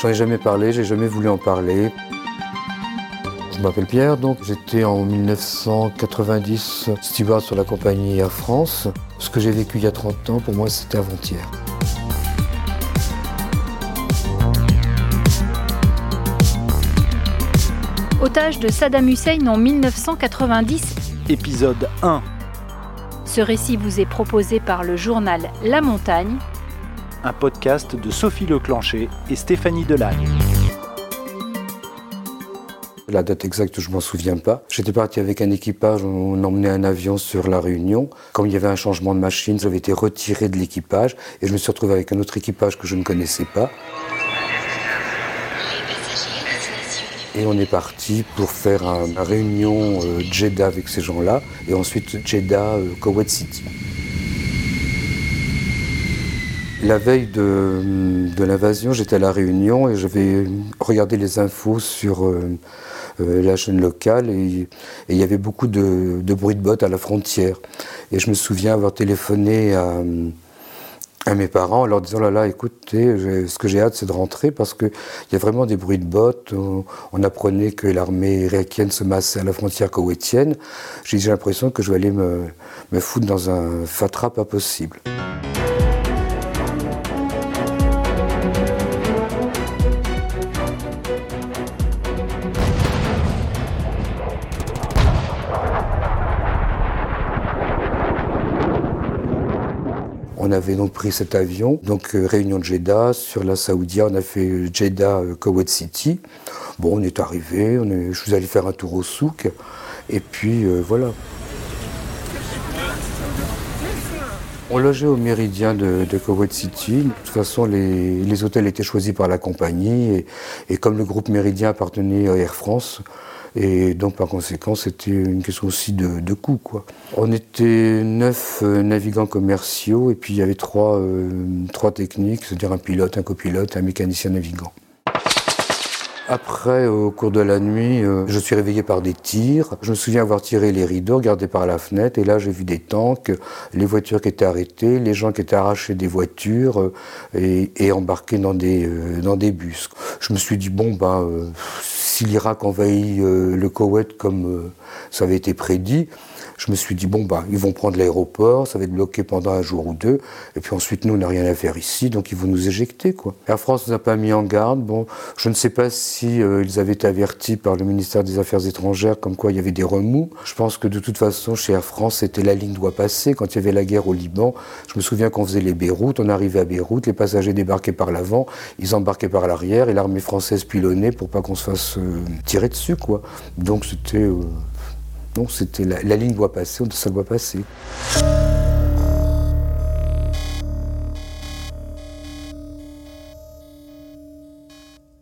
J'en ai jamais parlé, j'ai jamais voulu en parler. Je m'appelle Pierre, donc j'étais en 1990 steward sur la compagnie Air France. Ce que j'ai vécu il y a 30 ans, pour moi, c'était avant-hier. Otage de Saddam Hussein en 1990. Épisode 1. Ce récit vous est proposé par le journal La Montagne. Un podcast de Sophie Leclancher et Stéphanie Delagne. La date exacte, je m'en souviens pas. J'étais parti avec un équipage, on emmenait un avion sur la Réunion. Comme il y avait un changement de machine, j'avais été retiré de l'équipage et je me suis retrouvé avec un autre équipage que je ne connaissais pas. Et on est parti pour faire une réunion euh, Jeddah avec ces gens-là et ensuite Jeddah, euh, Kuwait City. La veille de, l'invasion, j'étais à la Réunion et j'avais regardé les infos sur euh, euh, la chaîne locale et il y avait beaucoup de, de, bruit de bottes à la frontière. Et je me souviens avoir téléphoné à, mes parents en leur disant là là écoutez ce que j'ai hâte c'est de rentrer parce qu'il y a vraiment des bruits de bottes. On, apprenait que l'armée irakienne se massait à la frontière koweïtienne. J'ai l'impression que je vais aller me, me foutre dans un fatras pas possible On avait donc pris cet avion, donc euh, réunion de Jeddah, sur la Saoudia, on a fait Jeddah, euh, Kuwait City. Bon, on est arrivé, je suis allé faire un tour au souk, et puis euh, voilà. On logeait au Méridien de, de Kuwait City. De toute façon, les, les, hôtels étaient choisis par la compagnie, et, et comme le groupe Méridien appartenait à Air France, et donc, par conséquent, c'était une question aussi de, de coût. On était neuf euh, navigants commerciaux et puis il y avait trois, euh, trois techniques, c'est-à-dire un pilote, un copilote, un mécanicien navigant. Après, au cours de la nuit, euh, je suis réveillé par des tirs. Je me souviens avoir tiré les rideaux, regardé par la fenêtre, et là j'ai vu des tanks, les voitures qui étaient arrêtées, les gens qui étaient arrachés des voitures et, et, embarqués dans des, dans des bus. Je me suis dit, bon, ben, si l'Irak envahit euh, le Koweït comme euh, ça avait été prédit, je me suis dit, bon, bah, ils vont prendre l'aéroport, ça va être bloqué pendant un jour ou deux, et puis ensuite, nous, on n'a rien à faire ici, donc ils vont nous éjecter, quoi. Air France nous a pas mis en garde. Bon, je ne sais pas si euh, ils avaient été avertis par le ministère des Affaires étrangères, comme quoi il y avait des remous. Je pense que de toute façon, chez Air France, c'était la ligne doit passer. Quand il y avait la guerre au Liban, je me souviens qu'on faisait les Beyrouth, on arrivait à Beyrouth, les passagers débarquaient par l'avant, ils embarquaient par l'arrière, et l'armée française pilonnait pour pas qu'on se fasse tirer dessus, quoi. Donc c'était... Euh, non, c'était la, la, ligne doit passer, ça doit passer.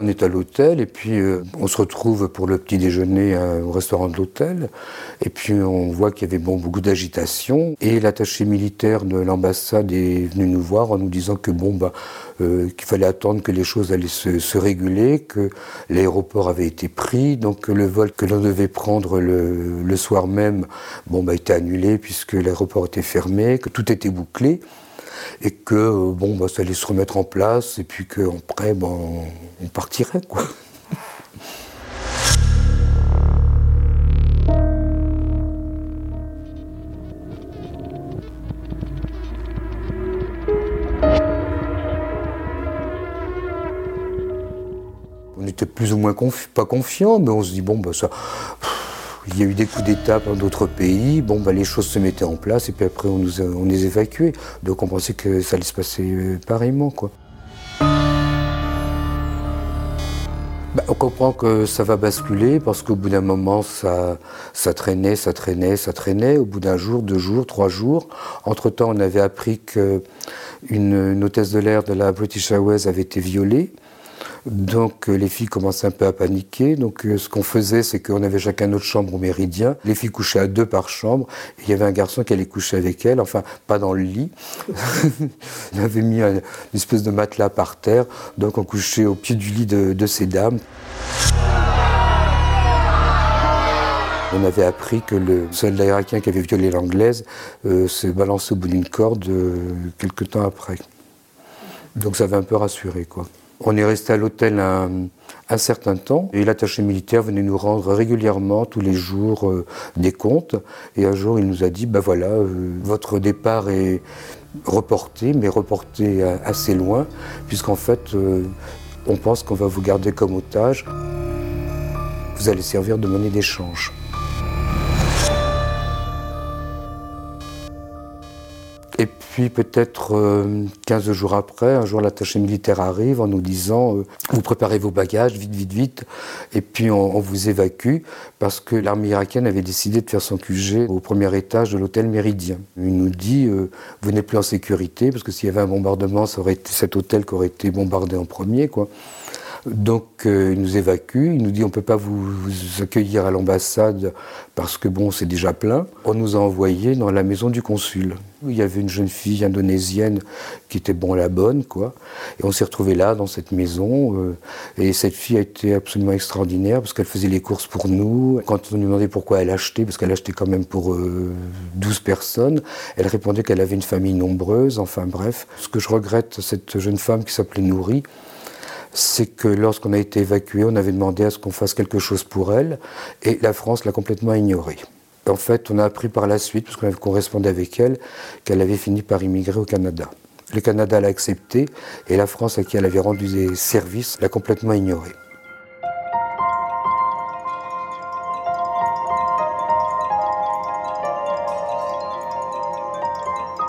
On est à l'hôtel et puis euh, on se retrouve pour le petit déjeuner euh, au restaurant de l'hôtel. Et puis on voit qu'il y avait bon, beaucoup d'agitation. Et l'attaché militaire de l'ambassade est venu nous voir en nous disant que bon, bah, euh, qu'il fallait attendre que les choses allaient se, réguler, que l'aéroport avait été pris, donc que le vol que l'on devait prendre le, le, soir même bon, bah, était annulé puisque l'aéroport était fermé, que tout était bouclé et que bon, bah, ça allait se remettre en place et puis qu'après, bah, on partirait. Quoi. On était plus ou moins pas confiants, mais on se dit, bon, bah, ça. Il y a eu des coups d'État dans d'autres pays, bon, bah, les choses se mettaient en place, et puis après on, nous on les évacuait. Donc on pensait que ça allait se passer pareillement. Quoi. Bah, on comprend que ça va basculer parce qu'au bout d'un moment, ça, ça traînait, ça traînait, ça traînait. Au bout d'un jour, deux jours, trois jours. Entre-temps, on avait appris qu'une une hôtesse de l'air de la British Airways avait été violée. Donc les filles commençaient un peu à paniquer. Donc ce qu'on faisait, c'est qu'on avait chacun notre chambre au méridien. Les filles couchaient à deux par chambre. Il y avait un garçon qui allait coucher avec elle, enfin pas dans le lit. il avait mis un, une espèce de matelas par terre. Donc on couchait au pied du lit de, ces dames. On avait appris que le soldat irakien qui avait violé l'anglaise euh, s'est balancé au bout d'une corde euh, quelque temps après. Donc ça avait un peu rassuré, quoi. On est resté à l'hôtel un, certain temps et l'attaché militaire venait nous rendre régulièrement, tous les jours, euh, des comptes. Et un jour, il nous a dit, ben voilà, euh, votre départ est reporté, mais reporté assez loin, puisqu'en fait, euh, on pense qu'on va vous garder comme otage. Vous allez servir de monnaie d'échange. Et puis peut-être 15 euh, jours après, un jour l'attaché militaire arrive en nous disant euh, vous préparez vos bagages vite, vite, vite, et puis on, vous évacue parce que l'armée irakienne avait décidé de faire son QG au premier étage de l'hôtel Méridien. Il nous dit euh, vous n'êtes plus en sécurité parce que s'il y avait un bombardement, ça aurait été cet hôtel qui aurait été bombardé en premier, quoi. Donc euh, il nous évacue, il nous dit on ne peut pas vous, accueillir à l'ambassade parce que bon c'est déjà plein. On nous a envoyés dans la maison du consul. Il y avait une jeune fille indonésienne qui était bon la bonne quoi. Et on s'est retrouvé là dans cette maison euh, et cette fille a été absolument extraordinaire parce qu'elle faisait les courses pour nous. Quand on nous demandait pourquoi elle achetait, parce qu'elle achetait quand même pour 12 euh, personnes, elle répondait qu'elle avait une famille nombreuse. Enfin bref, ce que je regrette, cette jeune femme qui s'appelait Nourri, c'est que lorsqu'on a été évacué, on avait demandé à ce qu'on fasse quelque chose pour elle, et la France l'a complètement ignoré. En fait, on a appris par la suite, parce qu'on avait correspondu avec elle, qu'elle avait fini par immigrer au Canada. Le Canada l'a accepté, et la France, à qui elle avait rendu des services, l'a complètement ignoré.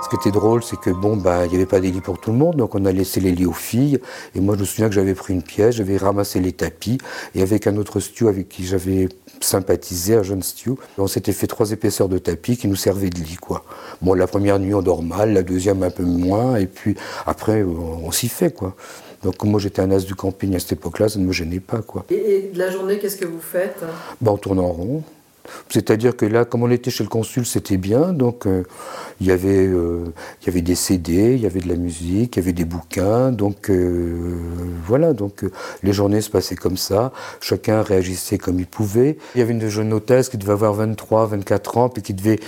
Ce qui était drôle, c'est que bon, bah, il n'y avait pas des lits pour tout le monde, donc on a laissé les lits aux filles. Et moi, je me souviens que j'avais pris une pièce, j'avais ramassé les tapis, et avec un autre Stu avec qui j'avais sympathisé, un jeune Stu, on s'était fait trois épaisseurs de tapis qui nous servaient de lit, quoi. Bon, la première nuit, on dort mal, la deuxième un peu moins, et puis après, on, s'y fait, quoi. Donc moi j'étais un as du camping à cette époque-là, ça ne me gênait pas. Quoi. Et, de la journée, qu'est-ce que vous faites? Ben, On tourne en rond. C'est-à-dire que là, comme on était chez le consul, c'était bien. Donc, euh, il, y avait, euh, y avait des CD, il y avait de la musique, il y avait des bouquins. Donc, euh, voilà. Donc, les journées se passaient comme ça. Chacun réagissait comme il pouvait. Il y avait une jeune hôtesse qui devait avoir 23, 24 ans, puis qui devait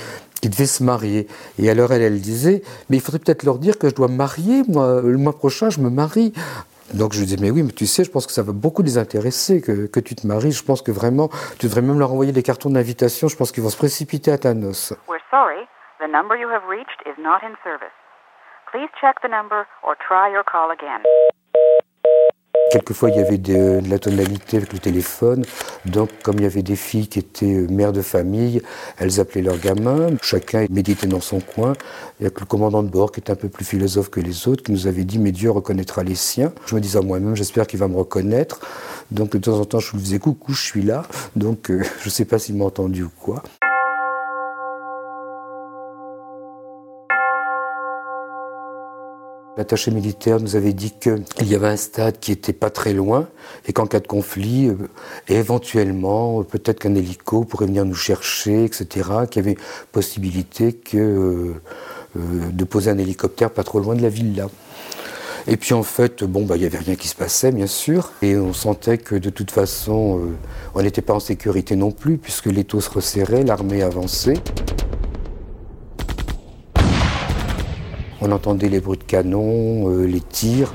qui devait se marier. Et alors elle, elle disait, mais il faudrait peut-être leur dire que je dois me marier, moi, le mois prochain, je me marie. Donc je lui disais, mais oui, mais tu sais, je pense que ça va beaucoup les intéresser que, que tu te maries. Je pense que vraiment, tu devrais même leur envoyer des cartons d'invitation. Je pense qu'ils vont se précipiter à ta noce. We're sorry, the number you have reached is not in service. Please check the number or try your call. Quelquefois, il y avait de, la tonalité avec le téléphone. Donc, comme il y avait des filles qui étaient euh, mères de famille, elles appelaient leurs gamins. Chacun méditait dans son coin. Il y a que le commandant de bord, qui était un peu plus philosophe que les autres, qui nous avait dit Mais Dieu reconnaîtra les siens. Je me disais à moi-même J'espère qu'il va me reconnaître. Donc, de temps en temps, je lui disais Coucou, je suis là. Donc, euh, je ne sais pas s'il m'a entendu ou quoi. L'attaché militaire nous avait dit qu'il y avait un stade qui était pas très loin et qu'en cas de conflit, euh, éventuellement, peut-être qu'un hélico pourrait venir nous chercher, etc., qu'il y avait possibilité euh, euh, de poser un hélicoptère pas trop loin de la villa. Et puis en fait, bon, bah, il n'y avait rien qui se passait, bien sûr, et on sentait que de toute façon, on n'était pas en sécurité non plus, puisque les taux se resserraient, l'armée avançait. On entendait les bruits de canon, euh, les tirs.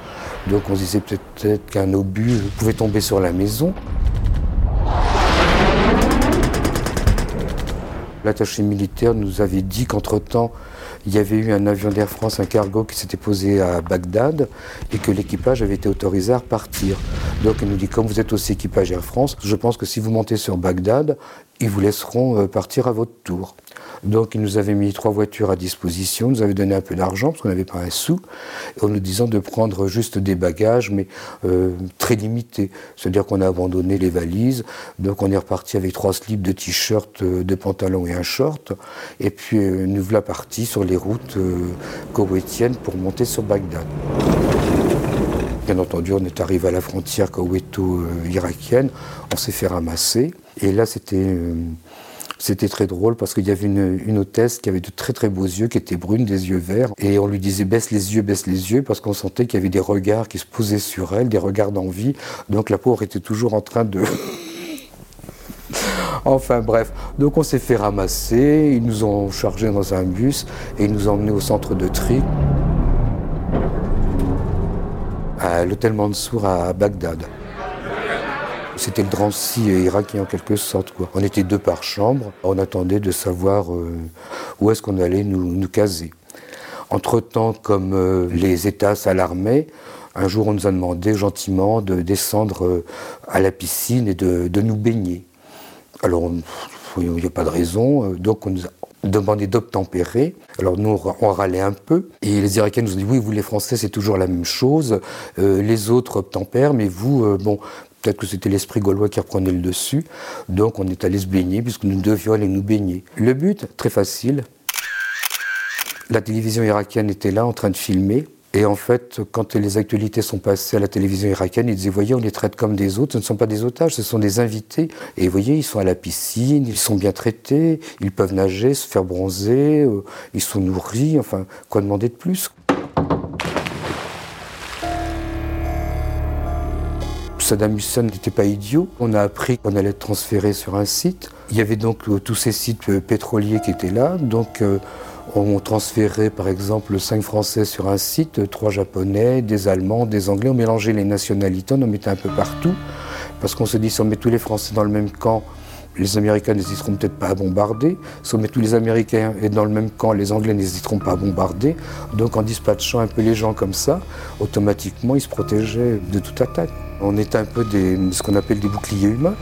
Donc on se disait peut-être qu'un obus pouvait tomber sur la maison. L'attaché militaire nous avait dit qu'entre-temps, il y avait eu un avion d'Air France, un cargo qui s'était posé à Bagdad et que l'équipage avait été autorisé à repartir. Donc il nous dit, comme vous êtes aussi équipage Air France, je pense que si vous montez sur Bagdad, ils vous laisseront euh, partir à votre tour. Donc, ils nous avaient mis trois voitures à disposition, nous avaient donné un peu d'argent parce qu'on n'avait pas un sou, en nous disant de prendre juste des bagages, mais euh, très limités. C'est-à-dire qu'on a abandonné les valises, donc on est reparti avec trois slips de t-shirt, euh, de pantalon et un short, et puis euh, nous voilà partis sur les routes koweïtiennes pour monter sur Bagdad. Bien entendu, on est arrivé à la frontière koweïto-irakienne, on s'est fait ramasser, et là c'était c'était très drôle parce qu'il y avait une, hôtesse qui avait de très très beaux yeux, qui était brune, des yeux verts. Et on lui disait baisse les yeux, baisse les yeux, parce qu'on sentait qu'il y avait des regards qui se posaient sur elle, des regards d'envie. Donc la pauvre était toujours en train de... Enfin bref, donc on s'est fait ramasser, ils nous ont chargés dans un bus et ils nous ont emmenés au centre de tri. à l'hôtel Mansour à Bagdad. C'était le Drancy irakien en quelque sorte. On était deux par chambre. On attendait de savoir euh, où est-ce qu'on allait nous, caser. Entre-temps, comme euh, les États s'alarmaient, un jour on nous a demandé gentiment de descendre euh, à la piscine et de, nous baigner. Alors, il n'y a pas de raison. Donc on nous a demandé d'obtempérer. Alors nous, on râlait un peu. Et les Irakiens nous ont dit, oui, vous les Français, c'est toujours la même chose. les autres obtempèrent, mais vous, bon, Peut-être que c'était l'esprit gaulois qui reprenait le dessus. Donc on est allé se baigner puisque nous devions aller nous baigner. Le but, très facile. La télévision irakienne était là en train de filmer. Et en fait, quand les actualités sont passées à la télévision irakienne, ils disaient, voyez, on les traite comme des autres, ce ne sont pas des otages, ce sont des invités. Et vous voyez, ils sont à la piscine, ils sont bien traités, ils peuvent nager, se faire bronzer, euh, ils sont nourris, enfin, quoi demander de plus? Saddam Hussein n'était pas idiot. On a appris qu'on allait être transféré sur un site. Il y avait donc euh, tous ces sites euh, pétroliers qui étaient là. Donc euh, on transférait par exemple cinq Français sur un site, trois Japonais, des Allemands, des Anglais. On mélangeait les nationalités, on en mettait un peu partout. Parce qu'on se dit si on met tous les Français dans le même camp, les Américains n'hésiteront peut-être pas à bombarder. Si on tous les Américains dans le même camp, les Anglais n'hésiteront pas à bombarder. Donc en dispatchant un peu les gens comme ça, automatiquement ils se protégeaient de toute attaque. On est un peu des, ce qu'on appelle des boucliers humains.